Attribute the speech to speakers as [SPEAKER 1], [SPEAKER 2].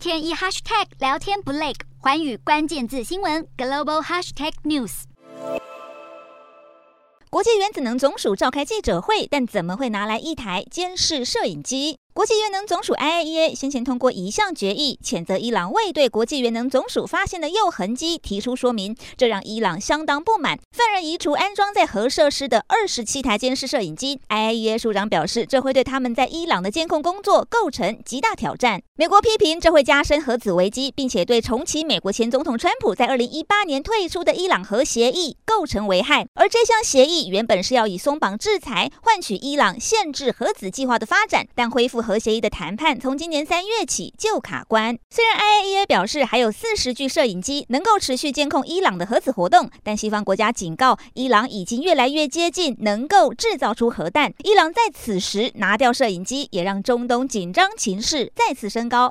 [SPEAKER 1] 天一 hashtag 聊天不累，环宇关键字新闻 global hashtag news。
[SPEAKER 2] 国际原子能总署召开记者会，但怎么会拿来一台监视摄影机？国际原能总署 IAEA 先前通过一项决议，谴责伊朗未对国际原能总署发现的铀痕迹提出说明，这让伊朗相当不满，愤而移除安装在核设施的二十七台监视摄影机。IAEA 署长表示，这会对他们在伊朗的监控工作构成极大挑战。美国批评这会加深核子危机，并且对重启美国前总统川普在二零一八年退出的伊朗核协议构成危害。而这项协议原本是要以松绑制裁换取伊朗限制核子计划的发展，但恢复。核协议的谈判从今年三月起就卡关。虽然 IAEA 表示还有四十具摄影机能够持续监控伊朗的核子活动，但西方国家警告，伊朗已经越来越接近能够制造出核弹。伊朗在此时拿掉摄影机，也让中东紧张情势再次升高。